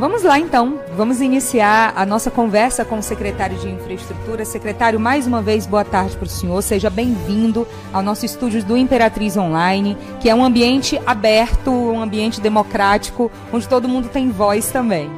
Vamos lá então, vamos iniciar a nossa conversa com o secretário de Infraestrutura. Secretário, mais uma vez, boa tarde para o senhor. Seja bem-vindo ao nosso estúdio do Imperatriz Online, que é um ambiente aberto, um ambiente democrático, onde todo mundo tem voz também.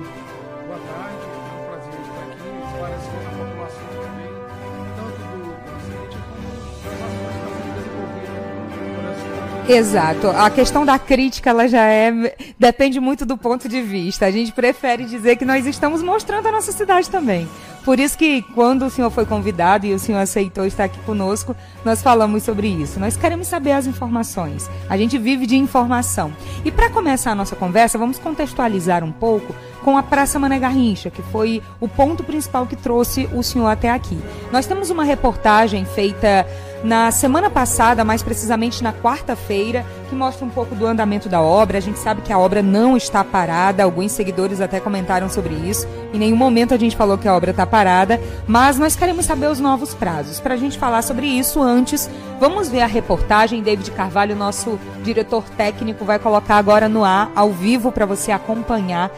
Exato. A questão da crítica, ela já é. depende muito do ponto de vista. A gente prefere dizer que nós estamos mostrando a nossa cidade também. Por isso que quando o senhor foi convidado e o senhor aceitou estar aqui conosco, nós falamos sobre isso. Nós queremos saber as informações. A gente vive de informação. E para começar a nossa conversa, vamos contextualizar um pouco com a Praça Mané Garrincha, que foi o ponto principal que trouxe o senhor até aqui. Nós temos uma reportagem feita na semana passada, mais precisamente na quarta-feira, que mostra um pouco do andamento da obra. A gente sabe que a obra não está parada, alguns seguidores até comentaram sobre isso. Em nenhum momento a gente falou que a obra está parada, mas nós queremos saber os novos prazos. Para a gente falar sobre isso, antes, vamos ver a reportagem. David Carvalho, nosso diretor técnico, vai colocar agora no ar, ao vivo, para você acompanhar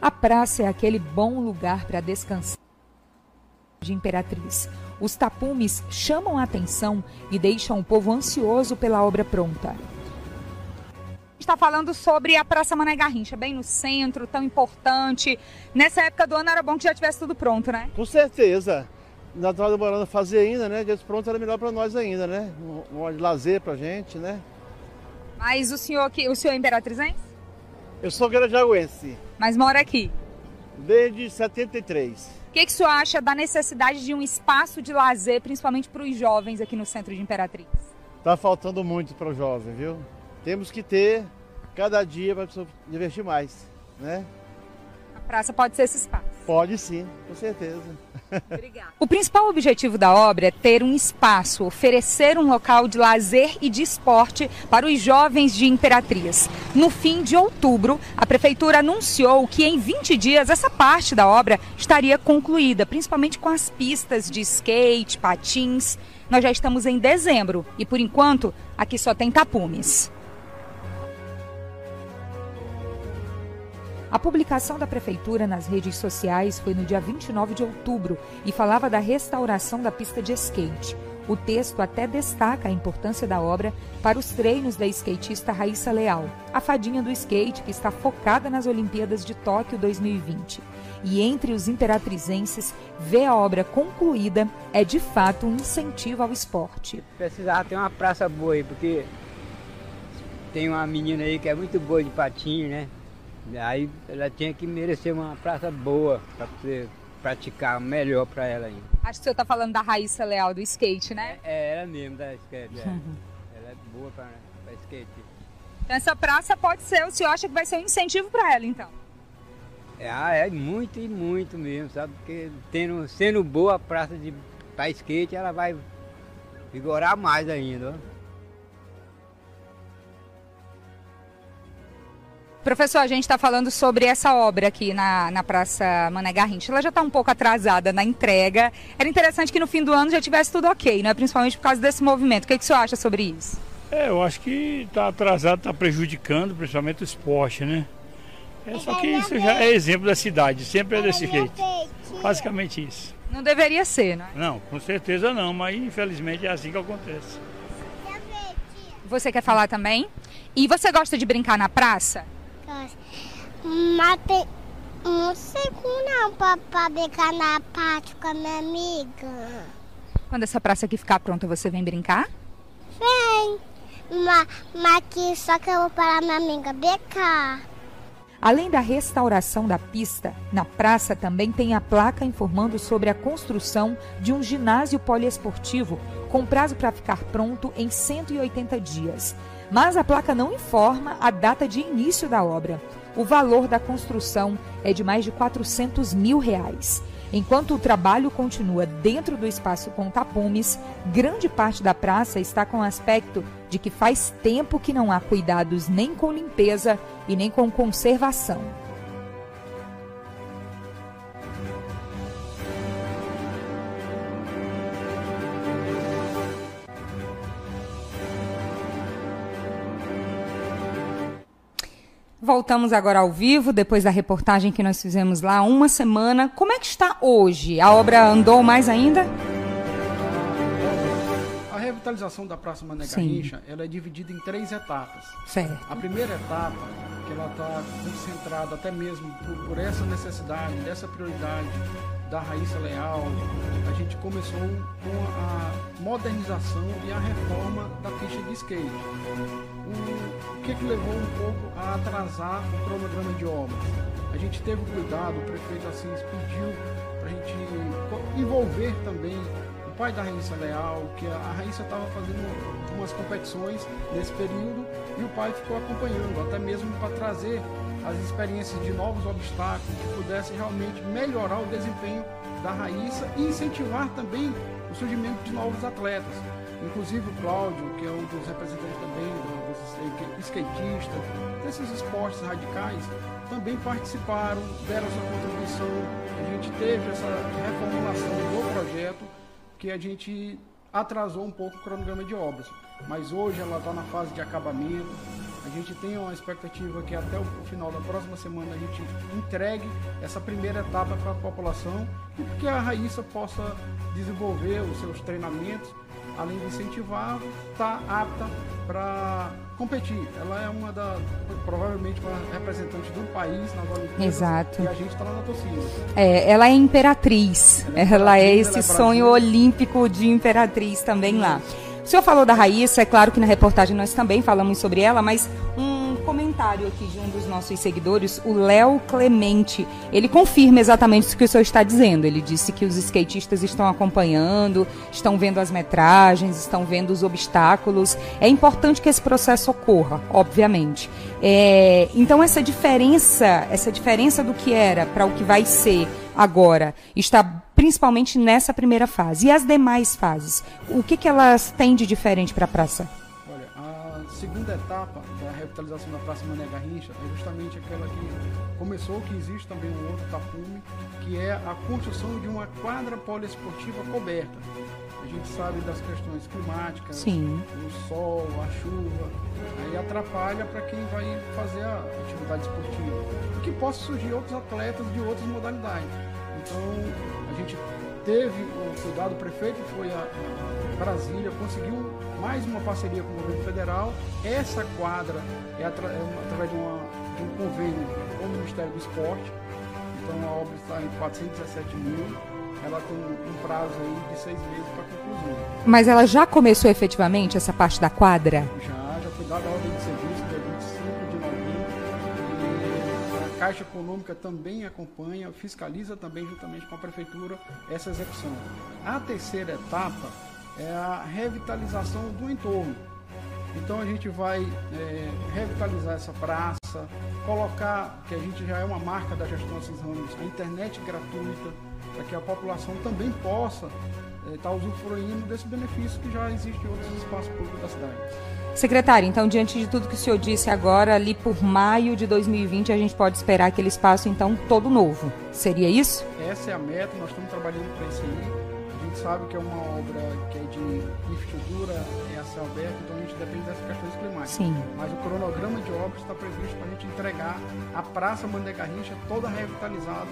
A praça é aquele bom lugar para descansar de Imperatriz. Os tapumes chamam a atenção e deixam o povo ansioso pela obra pronta. Está falando sobre a Praça Mané Garrincha, bem no centro, tão importante. Nessa época do ano era bom que já tivesse tudo pronto, né? Com certeza. Nós estamos demorando a fazer ainda, né? Esse pronto era melhor para nós ainda, né? Um, um de lazer para gente, né? Mas o senhor que o senhor é imperatrizense? Eu sou garajaguense. Mas mora aqui? Desde 73. O que, que o senhor acha da necessidade de um espaço de lazer, principalmente para os jovens aqui no centro de Imperatriz? Está faltando muito para o jovem, viu? Temos que ter cada dia para divertir mais, né? Praça pode ser esse espaço. Pode sim, com certeza. Obrigada. O principal objetivo da obra é ter um espaço, oferecer um local de lazer e de esporte para os jovens de Imperatriz. No fim de outubro, a prefeitura anunciou que em 20 dias essa parte da obra estaria concluída, principalmente com as pistas de skate, patins. Nós já estamos em dezembro e por enquanto aqui só tem tapumes. A publicação da Prefeitura nas redes sociais foi no dia 29 de outubro e falava da restauração da pista de skate. O texto até destaca a importância da obra para os treinos da skatista Raíssa Leal, a fadinha do skate que está focada nas Olimpíadas de Tóquio 2020. E entre os imperatrizenses, ver a obra concluída é de fato um incentivo ao esporte. Precisava ter uma praça boa aí, porque tem uma menina aí que é muito boa de patinho, né? Aí ela tinha que merecer uma praça boa para poder praticar melhor para ela ainda. Acho que o senhor está falando da Raíssa Leal do skate, né? É, é ela mesmo da skate. É. ela é boa para skate. Então essa praça pode ser, o senhor acha que vai ser um incentivo para ela então? É, ah, é muito e muito mesmo, sabe? Porque tendo, sendo boa a praça para skate, ela vai vigorar mais ainda. Ó. Professor, a gente está falando sobre essa obra aqui na, na Praça Mané Garrincha. Ela já está um pouco atrasada na entrega. Era interessante que no fim do ano já tivesse tudo ok, né? principalmente por causa desse movimento. O que, que o senhor acha sobre isso? É, eu acho que está atrasado, está prejudicando principalmente o esporte, né? É, só que isso já é exemplo da cidade, sempre é desse jeito. Basicamente isso. Não deveria ser, né? Não, com certeza não, mas infelizmente é assim que acontece. Você quer falar também? E você gosta de brincar na praça? Mas tem, como não para brincar na parte com a minha amiga. Quando essa praça aqui ficar pronta, você vem brincar? Vem. Mas, mas aqui só que eu vou parar minha amiga brincar. Além da restauração da pista, na praça também tem a placa informando sobre a construção de um ginásio poliesportivo com prazo para ficar pronto em 180 dias mas a placa não informa a data de início da obra. O valor da construção é de mais de 400 mil reais. Enquanto o trabalho continua dentro do espaço com tapumes, grande parte da praça está com aspecto de que faz tempo que não há cuidados nem com limpeza e nem com conservação. Voltamos agora ao vivo, depois da reportagem que nós fizemos lá, uma semana. Como é que está hoje? A obra andou mais ainda? A revitalização da Praça Mané Garrincha, ela é dividida em três etapas. Certo. A primeira etapa, que ela está concentrada até mesmo por, por essa necessidade, dessa prioridade da Raíssa Leal, a gente começou com a modernização e a reforma da pista de skate. O, que, que levou um pouco a atrasar o cronograma de obras? A gente teve cuidado, o prefeito assim pediu para a gente envolver também o pai da Raíssa Leal, que a Raíssa estava fazendo umas competições nesse período e o pai ficou acompanhando, até mesmo para trazer as experiências de novos obstáculos que pudessem realmente melhorar o desempenho da Raíssa e incentivar também o surgimento de novos atletas. Inclusive o Cláudio, que é um dos representantes também dos skatistas, desses esportes radicais, também participaram, deram sua contribuição. A gente teve essa reformulação do projeto que a gente atrasou um pouco o cronograma de obras. Mas hoje ela está na fase de acabamento, a gente tem uma expectativa que até o final da próxima semana a gente entregue essa primeira etapa para a população e que a Raíssa possa desenvolver os seus treinamentos, além de incentivar, está apta para competir. Ela é uma da, provavelmente, uma representante do país nas Olimpíadas. Exato. E a gente está lá na torcida. É, ela é imperatriz. Ela é, imperatriz, ela é esse ela é sonho olímpico de imperatriz também lá. O senhor falou da Raíssa, é claro que na reportagem nós também falamos sobre ela, mas um comentário aqui de um dos nossos seguidores, o Léo Clemente, ele confirma exatamente o que o senhor está dizendo. Ele disse que os skatistas estão acompanhando, estão vendo as metragens, estão vendo os obstáculos. É importante que esse processo ocorra, obviamente. É, então essa diferença, essa diferença do que era para o que vai ser agora está principalmente nessa primeira fase. E as demais fases? O que, que elas têm de diferente para a praça? Olha, a segunda etapa revitalização da Praça Mané Garrincha é justamente aquela que começou, que existe também um outro tapume, que é a construção de uma quadra poliesportiva coberta. A gente sabe das questões climáticas, Sim. o sol, a chuva, aí atrapalha para quem vai fazer a atividade esportiva. E que possa surgir outros atletas de outras modalidades. Então, gente teve o cuidado, o prefeito foi a, a Brasília, conseguiu mais uma parceria com o governo federal. Essa quadra é, atra, é uma, através de, uma, de, um convênio com o Ministério do Esporte. Então a obra está em 417 mil. Ela tem um prazo aí de seis meses para conclusão. Mas ela já começou efetivamente essa parte da quadra? Já, já foi dada a ordem de serviço Caixa Econômica também acompanha, fiscaliza também juntamente com a Prefeitura essa execução. A terceira etapa é a revitalização do entorno. Então a gente vai é, revitalizar essa praça, colocar, que a gente já é uma marca da gestão Assis Ramos, a internet gratuita, para que a população também possa estar é, tá usufruindo desse benefício que já existe em outros espaços públicos da cidade. Secretário, então, diante de tudo que o senhor disse agora, ali por maio de 2020, a gente pode esperar aquele espaço, então, todo novo. Seria isso? Essa é a meta, nós estamos trabalhando para isso aí. A gente sabe que é uma obra que é de infraestrutura, é a céu aberto, então a gente depende dessas questões climáticas. Sim. Mas o cronograma de obras está previsto para a gente entregar a Praça Garrincha toda revitalizada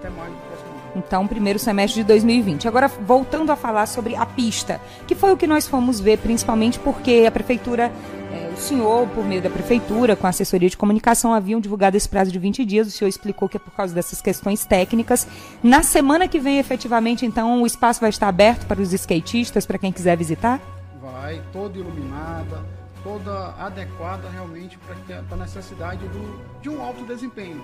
até maio do próximo ano. Então, primeiro semestre de 2020. Agora, voltando a falar sobre a pista, que foi o que nós fomos ver, principalmente porque a prefeitura, é, o senhor, por meio da prefeitura, com a assessoria de comunicação, haviam divulgado esse prazo de 20 dias. O senhor explicou que é por causa dessas questões técnicas. Na semana que vem, efetivamente, então, o espaço vai estar aberto para os skatistas, para quem quiser visitar? Vai, toda iluminada toda adequada realmente para a necessidade do, de um alto desempenho.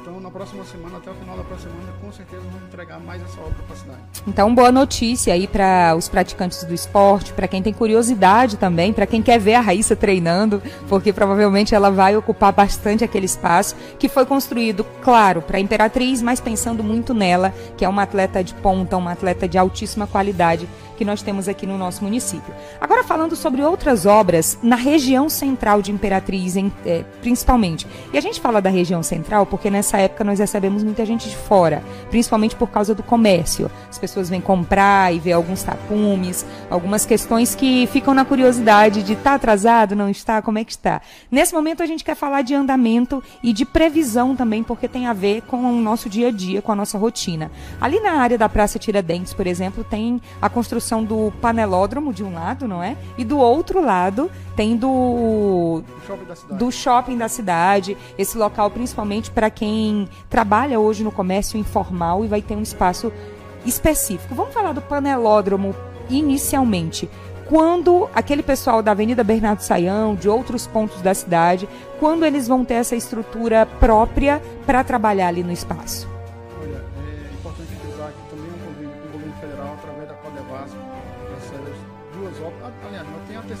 Então, na próxima semana, até o final da próxima semana, com certeza vamos entregar mais essa obra para a cidade. Então, boa notícia aí para os praticantes do esporte, para quem tem curiosidade também, para quem quer ver a Raíssa treinando, porque provavelmente ela vai ocupar bastante aquele espaço que foi construído, claro, para a Imperatriz, mas pensando muito nela, que é uma atleta de ponta, uma atleta de altíssima qualidade que nós temos aqui no nosso município. Agora falando sobre outras obras na região central de Imperatriz, em, é, principalmente. E a gente fala da região central porque nessa época nós recebemos muita gente de fora, principalmente por causa do comércio. As pessoas vêm comprar e ver alguns tapumes, algumas questões que ficam na curiosidade de tá atrasado, não está, como é que está. Nesse momento a gente quer falar de andamento e de previsão também, porque tem a ver com o nosso dia a dia, com a nossa rotina. Ali na área da Praça Tiradentes, por exemplo, tem a construção do panelódromo de um lado, não é? E do outro lado tem do Shopping da cidade. do shopping da cidade, esse local principalmente para quem trabalha hoje no comércio informal e vai ter um espaço específico. Vamos falar do panelódromo inicialmente. Quando aquele pessoal da Avenida Bernardo Saião, de outros pontos da cidade, quando eles vão ter essa estrutura própria para trabalhar ali no espaço?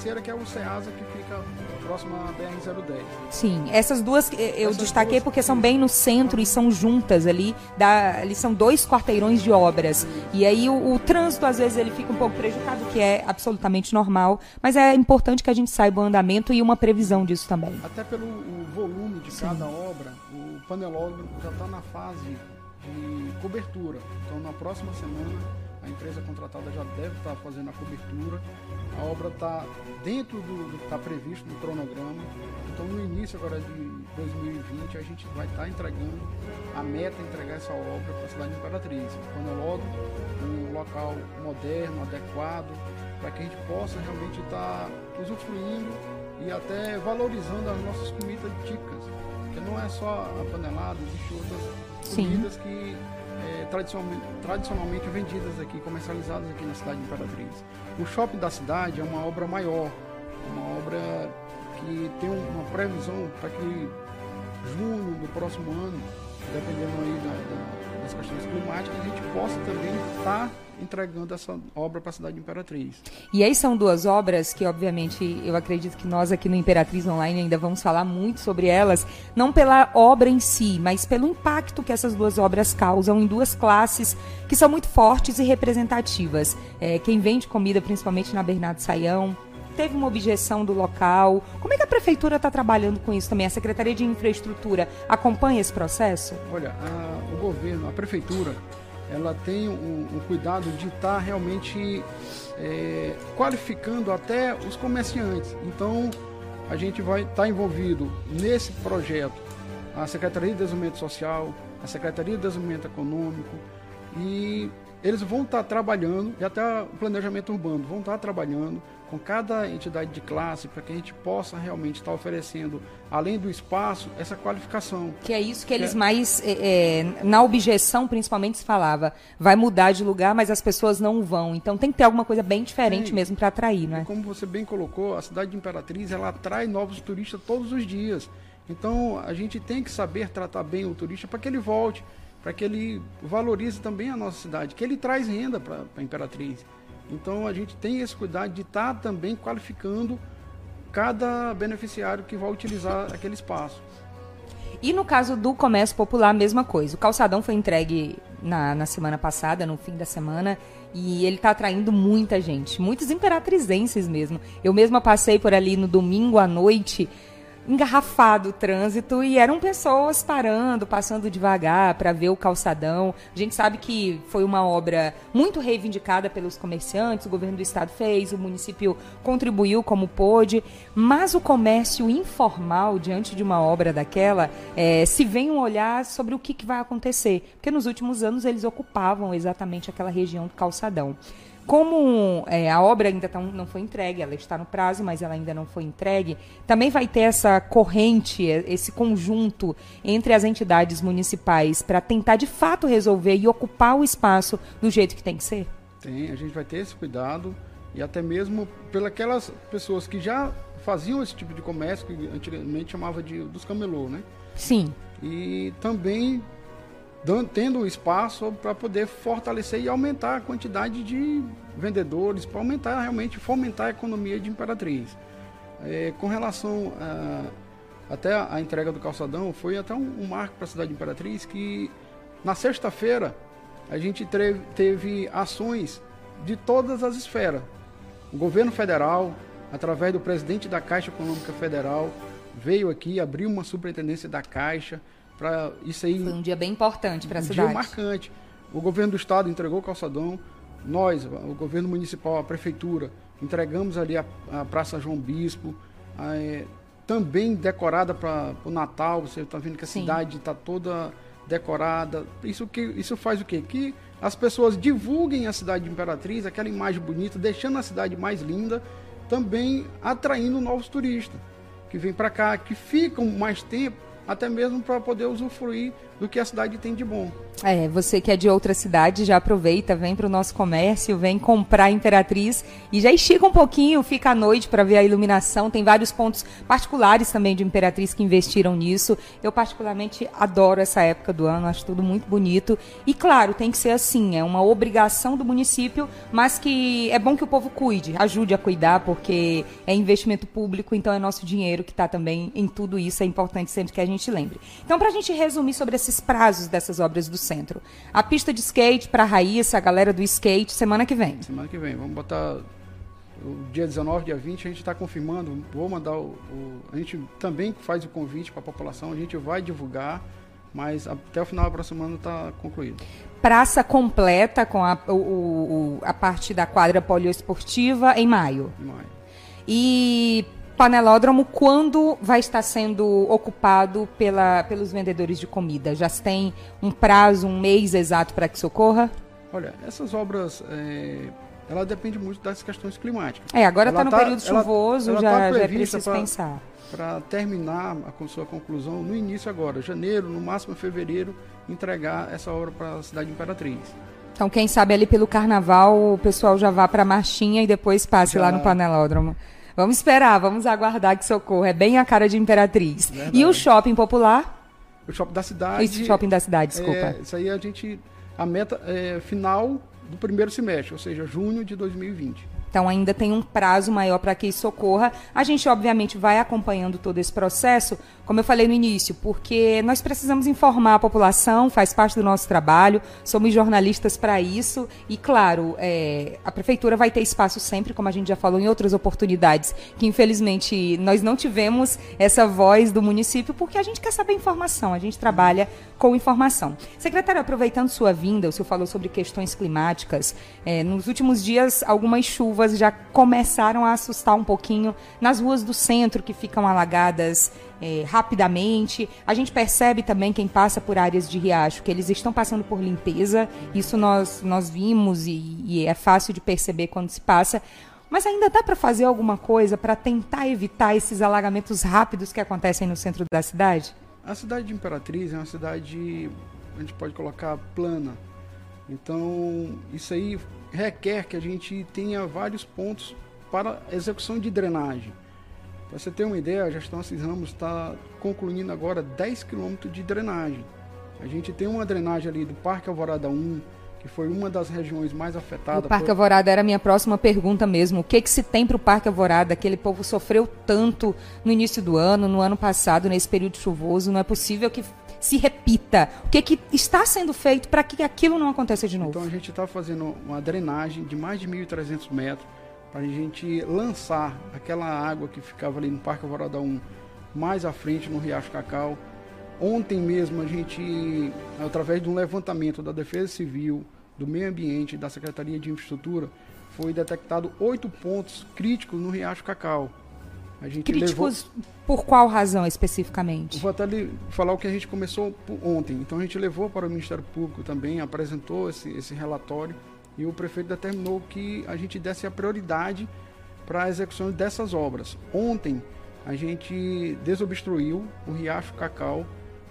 Terceira que é o SEASA, que fica próximo à BR-010. Sim, essas duas eu Essas destaquei duas- porque são bem no centro e são juntas ali. Da, ali são dois quarteirões de obras. E aí o, o trânsito, às vezes, ele fica um pouco prejudicado, que é absolutamente normal. Mas é importante que a gente saiba o andamento e uma previsão disso também. Até pelo o volume de cada obra, o panelódromo já está na fase de cobertura. Então, na próxima semana, a empresa contratada já deve estar fazendo a cobertura. A obra está dentro do que está previsto no cronograma. Então, no início agora de 2020, a gente vai estar entregando a meta é entregar essa obra para a cidade de Imperatriz. O panelódromo, um local moderno, adequado, para que a gente possa realmente estar usufruindo e até valorizando as nossas comidas típicas. Porque não é só a panelada, existem outras Sim. comidas que é, tradicionalmente, tradicionalmente vendidas aqui, comercializadas aqui na cidade de Imperatriz. O shopping da cidade é uma obra maior, uma obra que tem um- uma previsão para que junho do próximo ano, dependendo aí da- da- das questões climáticas, a gente possa também estar entregando essa obra para a cidade de Imperatriz. E aí são duas obras que, obviamente, eu acredito que nós aqui no Imperatriz Online ainda vamos falar muito sobre elas, não pela obra em si, mas pelo impacto que essas duas obras causam em duas classes que são muito fortes e representativas. É, quem vende comida, principalmente na Bernardo Saião, teve uma objeção do local. Como é que a prefeitura está trabalhando com isso também? A Secretaria de Infraestrutura acompanha esse processo? Olha, a- o governo, a prefeitura, ela tem um cuidado de estar realmente é, qualificando até os comerciantes. Então, a gente vai estar envolvido nesse projeto a Secretaria de Desenvolvimento Social, a Secretaria de Desenvolvimento Econômico e eles vão estar trabalhando, e até o planejamento urbano, vão estar trabalhando com cada entidade de classe para que a gente possa realmente estar oferecendo, além do espaço, essa qualificação. Que é isso que eles É. mais, é, é, na objeção principalmente se falava, vai mudar de lugar, mas as pessoas não vão. Então tem que ter alguma coisa bem diferente Sim. mesmo para atrair, não E é? como você bem colocou, a cidade de Imperatriz ela atrai novos turistas todos os dias. Então a gente tem que saber tratar bem o turista para que ele volte, para que ele valorize também a nossa cidade, que ele traz renda para a Imperatriz. Então a gente tem esse cuidado de estar também qualificando cada beneficiário que vai utilizar aquele espaço. E no caso do comércio popular, a mesma coisa. O calçadão foi entregue na, na semana passada, no fim da semana, e ele está atraindo muita gente, muitos imperatrizenses mesmo. Eu mesma passei por ali no domingo à noite, engarrafado o trânsito, e eram pessoas parando, passando devagar para ver o calçadão. A gente sabe que foi uma obra muito reivindicada pelos comerciantes, o governo do estado fez, o município contribuiu como pôde, mas o comércio informal, diante de uma obra daquela, eh, se vem um olhar sobre o que, que vai acontecer. Porque nos últimos anos eles ocupavam exatamente aquela região do calçadão. Como eh, a obra ainda tá- não foi entregue, ela está no prazo, mas ela ainda não foi entregue, também vai ter essa corrente, eh, esse conjunto entre as entidades municipais para tentar de fato resolver e ocupar o espaço do jeito que tem que ser? Tem, a gente vai ter esse cuidado e até mesmo pelas pessoas que já faziam esse tipo de comércio, que antigamente chamava de dos camelô, né? Sim. E também dan- tendo espaço para poder fortalecer e aumentar a quantidade de vendedores, para aumentar realmente, fomentar a economia de Imperatriz. É, com relação a, até a entrega do calçadão, foi até um, um marco para a cidade de Imperatriz que na sexta-feira a gente tre- teve ações de todas as esferas. O governo federal, através do presidente da Caixa Econômica Federal, veio aqui, abriu uma superintendência da Caixa, para isso aí. Foi um dia bem importante para a um cidade. dia marcante. O governo do estado entregou o calçadão, nós, o governo municipal, a prefeitura, entregamos ali a, a Praça João Bispo, a, é, também decorada para o Natal. Você está vendo que a Sim. cidade está toda decorada. Isso, que, isso faz o quê? Que as pessoas divulguem a cidade de Imperatriz, aquela imagem bonita, deixando a cidade mais linda, também atraindo novos turistas que vêm para cá, que ficam mais tempo, até mesmo para poder usufruir do que a cidade tem de bom. É, você que é de outra cidade, já aproveita, vem para o nosso comércio, vem comprar Imperatriz e já estica um pouquinho, fica à noite para ver a iluminação. Tem vários pontos particulares também de Imperatriz que investiram nisso. Eu particularmente adoro essa época do ano, acho tudo muito bonito. E claro, tem que ser assim, é uma obrigação do município, mas que é bom que o povo cuide, ajude a cuidar, porque é investimento público, então é nosso dinheiro que está também em tudo isso. É importante sempre que a gente lembre. Então, para a gente resumir sobre esses prazos dessas obras do centro. A pista de skate para a Raíssa, a galera do skate, semana que vem. Semana que vem. Vamos botar o dia 19, dia 20, a gente está confirmando. Vou mandar o, o, A gente também faz o convite para a população, a gente vai divulgar, mas até o final da próxima semana está concluído. Praça completa com a, o, o, a parte da quadra poliesportiva em maio. Em maio. E panelódromo quando vai estar sendo ocupado pela, pelos vendedores de comida? Já se tem um prazo, um mês exato para que socorra? Olha, essas obras, é, ela depende muito das questões climáticas. É, agora está Ela no tá- período ela- chuvoso, ela já, tá já é preciso pra- pensar. Para terminar a com sua conclusão no início agora, janeiro, no máximo fevereiro, entregar essa obra para a cidade de Imperatriz. Então, quem sabe ali pelo carnaval o pessoal já vá para a marchinha e depois passe Já. lá no panelódromo. Vamos esperar, vamos aguardar que socorro. É bem a cara de Imperatriz. Verdade. E o shopping popular? O shopping da cidade. Esse shopping da cidade, desculpa. É, isso aí a gente. A meta é final do primeiro semestre, ou seja, junho de 2020. Então ainda tem um prazo maior para que isso ocorra. A gente obviamente vai acompanhando todo esse processo, como eu falei no início, porque nós precisamos informar a população, faz parte do nosso trabalho, somos jornalistas para isso e claro, é, a prefeitura vai ter espaço sempre, como a gente já falou em outras oportunidades, que infelizmente nós não tivemos essa voz do município porque a gente quer saber informação, a gente trabalha com informação. Secretário, aproveitando sua vinda, o senhor falou sobre questões climáticas. É, nos últimos dias, algumas chuvas já começaram a assustar um pouquinho nas ruas do centro que ficam alagadas é, rapidamente. A gente percebe também quem passa por áreas de riacho que eles estão passando por limpeza. Isso nós, nós vimos e, e é fácil de perceber quando se passa. Mas ainda dá para fazer alguma coisa para tentar evitar esses alagamentos rápidos que acontecem no centro da cidade? A cidade de Imperatriz é uma cidade, a gente pode colocar, plana. Então, isso aí requer que a gente tenha vários pontos para execução de drenagem. Para você ter uma ideia, a gestão Assis Ramos está concluindo agora 10 quilômetros de drenagem. A gente tem uma drenagem ali do Parque Alvorada 1, que foi uma das regiões mais afetadas. O Parque por- Alvorada era a minha próxima pergunta mesmo. O que, que se tem para o Parque Alvorada? Aquele povo sofreu tanto no início do ano, no ano passado, nesse período chuvoso. Não é possível que se repita. O que, que está sendo feito para que aquilo não aconteça de novo? Então a gente está fazendo uma drenagem de mais de 1.300 metros para a gente lançar aquela água que ficava ali no Parque Alvorada 1 mais à frente no Riacho Cacau. Ontem mesmo a gente, através de um levantamento da Defesa Civil, do Meio Ambiente da Secretaria de Infraestrutura, foi detectado oito pontos críticos no Riacho Cacau. A gente levou- Críticos por qual razão especificamente? Vou até lhe falar o que a gente começou ontem. Então a gente levou para o Ministério Público também, apresentou esse, esse relatório e o prefeito determinou que a gente desse a prioridade para a execução dessas obras. Ontem a gente desobstruiu o Riacho Cacau,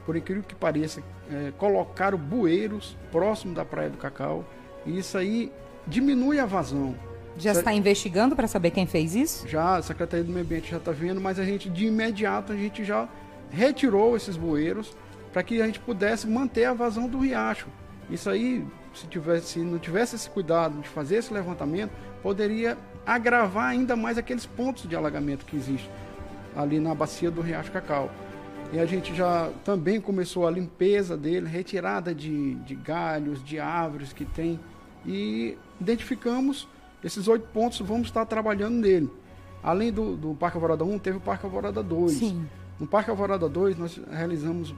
por incrível que pareça, é, colocaram bueiros próximo da Praia do Cacau e isso aí diminui a vazão. Já está investigando para saber quem fez isso? Já a Secretaria do Meio Ambiente já está vendo, mas a gente de imediato a gente já retirou esses bueiros para que a gente pudesse manter a vazão do riacho. Isso aí, se, tivesse, se não tivesse esse cuidado de fazer esse levantamento, poderia agravar ainda mais aqueles pontos de alagamento que existem ali na bacia do Riacho Cacau. E a gente já também começou a limpeza dele, retirada de, de galhos, de árvores que tem. E identificamos esses oito pontos, vamos estar trabalhando nele. Além do, do Parque Alvorada 1, teve o Parque Alvorada 2. Sim. No Parque Alvorada 2, nós realizamos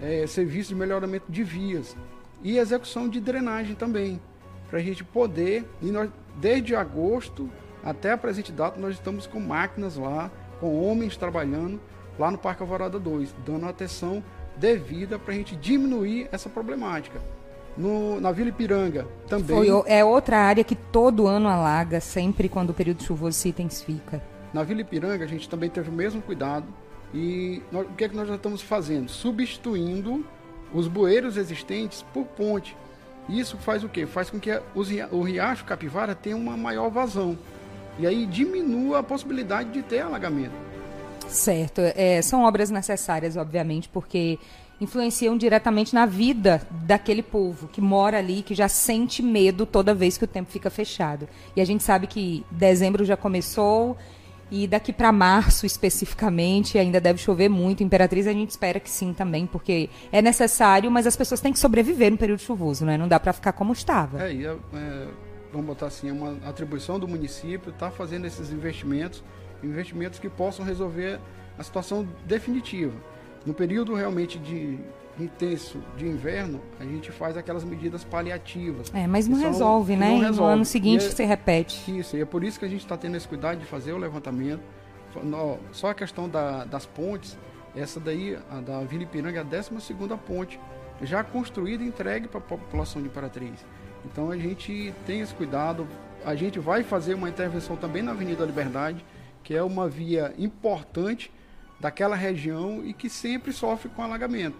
é, serviços de melhoramento de vias e execução de drenagem também, para a gente poder, e nós, desde agosto até a presente data, nós estamos com máquinas lá, com homens trabalhando lá no Parque Alvorada 2, dando atenção devida para a gente diminuir essa problemática. No, na Vila Ipiranga também. Foi, é outra área que todo ano alaga, sempre quando o período chuvoso se intensifica. Na Vila Ipiranga a gente também teve o mesmo cuidado e nós, o que é que nós já estamos fazendo? Substituindo os bueiros existentes por ponte. Isso faz o quê? Faz com que os, o riacho Capivara tenha uma maior vazão. E aí diminua a possibilidade de ter alagamento. Certo. É, são obras necessárias, obviamente, porque influenciam diretamente na vida daquele povo que mora ali, que já sente medo toda vez que o tempo fica fechado. E a gente sabe que dezembro já começou e daqui para março especificamente ainda deve chover muito. Imperatriz a gente espera que sim também, porque é necessário, mas as pessoas têm que sobreviver no período chuvoso, né? Não dá para ficar como estava. É, e é, é, vamos botar assim, é uma atribuição do município estar tá fazendo esses investimentos, investimentos que possam resolver a situação definitiva. No período realmente de intenso de inverno, a gente faz aquelas medidas paliativas. É, mas não resolve, né? Não resolve. No ano seguinte é, se repete. Isso, e é por isso que a gente está tendo esse cuidado de fazer o levantamento. Só a questão da, das pontes, essa daí, a da Vila Ipiranga, é a 12 ponte, já construída e entregue para a população de Imperatriz. Então a gente tem esse cuidado. A gente vai fazer uma intervenção também na Avenida Liberdade, que é uma via importante daquela região e que sempre sofre com alagamento.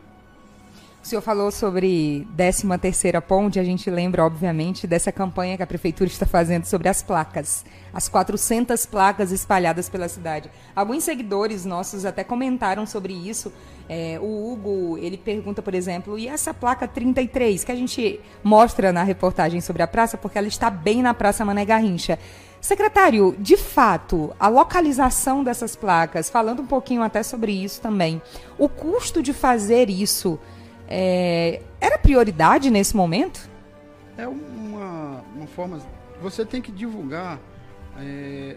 O senhor falou sobre 13 terceira ponte, a gente lembra, obviamente, dessa campanha que a prefeitura está fazendo sobre as placas, as 400 placas espalhadas pela cidade. Alguns seguidores nossos até comentaram sobre isso. É, o Hugo, ele pergunta, por exemplo, e essa placa 33, que a gente mostra na reportagem sobre a praça, porque ela está bem na Praça Mané Garrincha. Secretário, de fato, a localização dessas placas, falando um pouquinho até sobre isso também, o custo de fazer isso é, era prioridade nesse momento? É uma, uma forma. Você tem que divulgar é,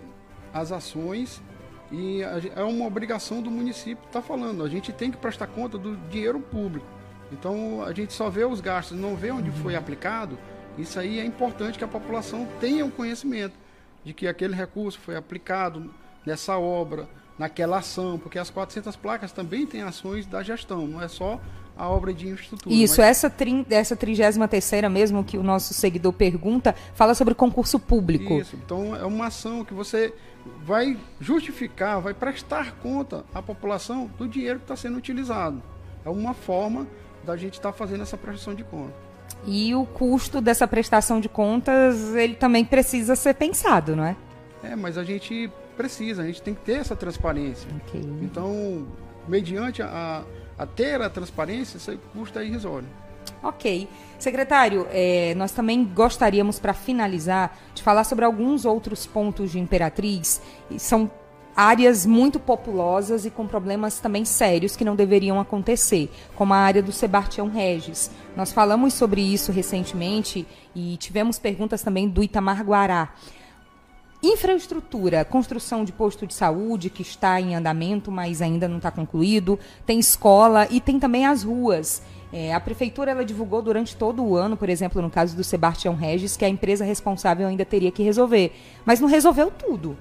as ações e é uma obrigação do município estar tá falando. A gente tem que prestar conta do dinheiro público. Então a gente só vê os gastos, não vê onde foi aplicado. Isso aí é importante que a população tenha o um conhecimento de que aquele recurso foi aplicado nessa obra, naquela ação, porque as 400 placas também têm ações da gestão, não é só a obra de infraestrutura. Isso, mas... essa, tri, essa 33 mesmo que o nosso seguidor pergunta, fala sobre concurso público. Isso, então é uma ação que você vai justificar, vai prestar conta à população do dinheiro que está sendo utilizado. É uma forma da gente estar tá fazendo essa prestação de conta. E o custo dessa prestação de contas, ele também precisa ser pensado, não é? É, mas a gente precisa, a gente tem que ter essa transparência. Okay. Então, mediante a, a ter a transparência, esse custo é irrisório. Ok. Secretário, é, nós também gostaríamos, para finalizar, de falar sobre alguns outros pontos de Imperatriz. São áreas muito populosas e com problemas também sérios que não deveriam acontecer, como a área do Sebastião Regis. Nós falamos sobre isso recentemente e tivemos perguntas também do Itamar Guará. Infraestrutura, construção de posto de saúde que está em andamento, mas ainda não está concluído. Tem escola e tem também as ruas. É, a prefeitura ela divulgou durante todo o ano, por exemplo, no caso do Sebastião Regis, que a empresa responsável ainda teria que resolver. Mas não resolveu tudo.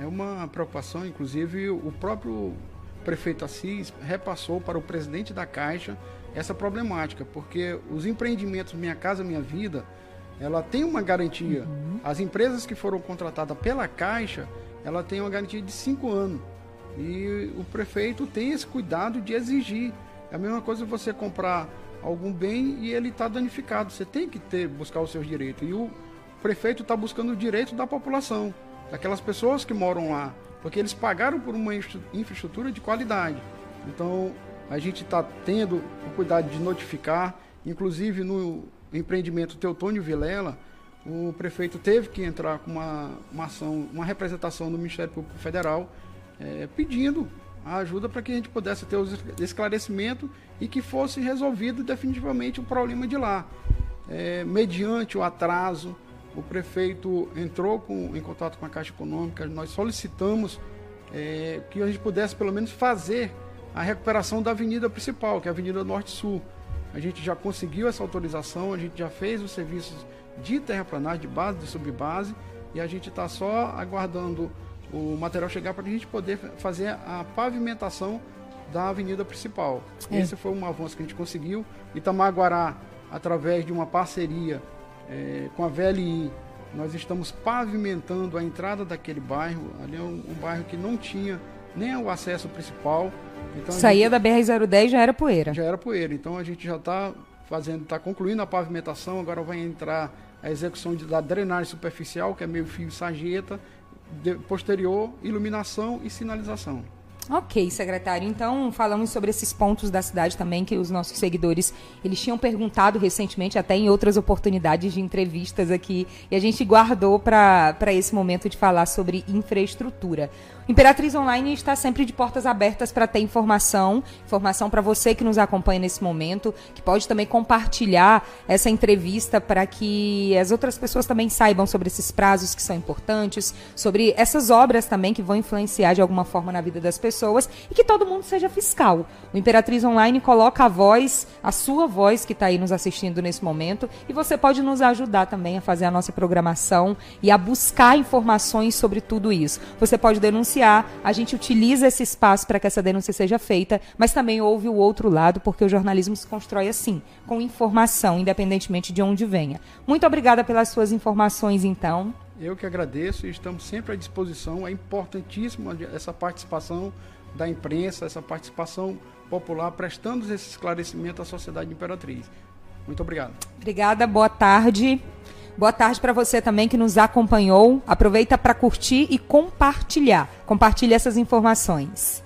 É uma preocupação, inclusive o próprio prefeito Assis repassou para o presidente da Caixa essa problemática, porque os empreendimentos Minha Casa Minha Vida, ela tem uma garantia. Uhum. As empresas que foram contratadas pela Caixa, ela tem uma garantia de cinco anos. E o prefeito tem esse cuidado de exigir. É a mesma coisa você comprar algum bem e ele está danificado. Você tem que ter buscar os seus direitos. E o prefeito está buscando o direito da população daquelas pessoas que moram lá, porque eles pagaram por uma infraestrutura de qualidade. Então, a gente está tendo o cuidado de notificar, inclusive no empreendimento Teutônio Vilela, o prefeito teve que entrar com uma, uma ação, uma representação do Ministério Público Federal, é, pedindo a ajuda para que a gente pudesse ter o esclarecimento e que fosse resolvido definitivamente o problema de lá. É, mediante o atraso o prefeito entrou com, em contato com a Caixa Econômica, nós solicitamos é, que a gente pudesse pelo menos fazer a recuperação da avenida principal, que é a Avenida Norte-Sul. A gente já conseguiu essa autorização, a gente já fez os serviços de terraplanagem, de base, de subbase, e a gente está só aguardando o material chegar para a gente poder fazer a pavimentação da avenida principal. É. Esse foi um avanço que a gente conseguiu. Itamaguará, através de uma parceria é, com a VLI, nós estamos pavimentando a entrada daquele bairro. Ali é um, um bairro que não tinha nem o acesso principal. Então, Saía gente, da BR-010 já era poeira. Já era poeira. Então a gente já está fazendo, está concluindo a pavimentação. Agora vai entrar a execução de, da drenagem superficial, que é meio fio sarjeta, de, posterior, iluminação e sinalização. Ok, secretário. Então, falamos sobre esses pontos da cidade também que os nossos seguidores, eles tinham perguntado recentemente, até em outras oportunidades de entrevistas aqui, e a gente guardou para esse momento de falar sobre infraestrutura. Imperatriz Online está sempre de portas abertas para ter informação, informação para você que nos acompanha nesse momento, que pode também compartilhar essa entrevista para que as outras pessoas também saibam sobre esses prazos que são importantes, sobre essas obras também que vão influenciar de alguma forma na vida das pessoas e que todo mundo seja fiscal. O Imperatriz Online coloca a voz, a sua voz que está aí nos assistindo nesse momento, e você pode nos ajudar também a fazer a nossa programação e a buscar informações sobre tudo isso. Você pode denunciar a gente utiliza esse espaço para que essa denúncia seja feita, mas também houve o outro lado, porque o jornalismo se constrói assim, com informação, independentemente de onde venha. Muito obrigada pelas suas informações, então. Eu que agradeço e estamos sempre à disposição. É importantíssima essa participação da imprensa, essa participação popular, prestando esse esclarecimento à sociedade imperatriz. Muito obrigado. Obrigada, boa tarde. Boa tarde para você também que nos acompanhou. Aproveita para curtir e compartilhar. Compartilhe essas informações.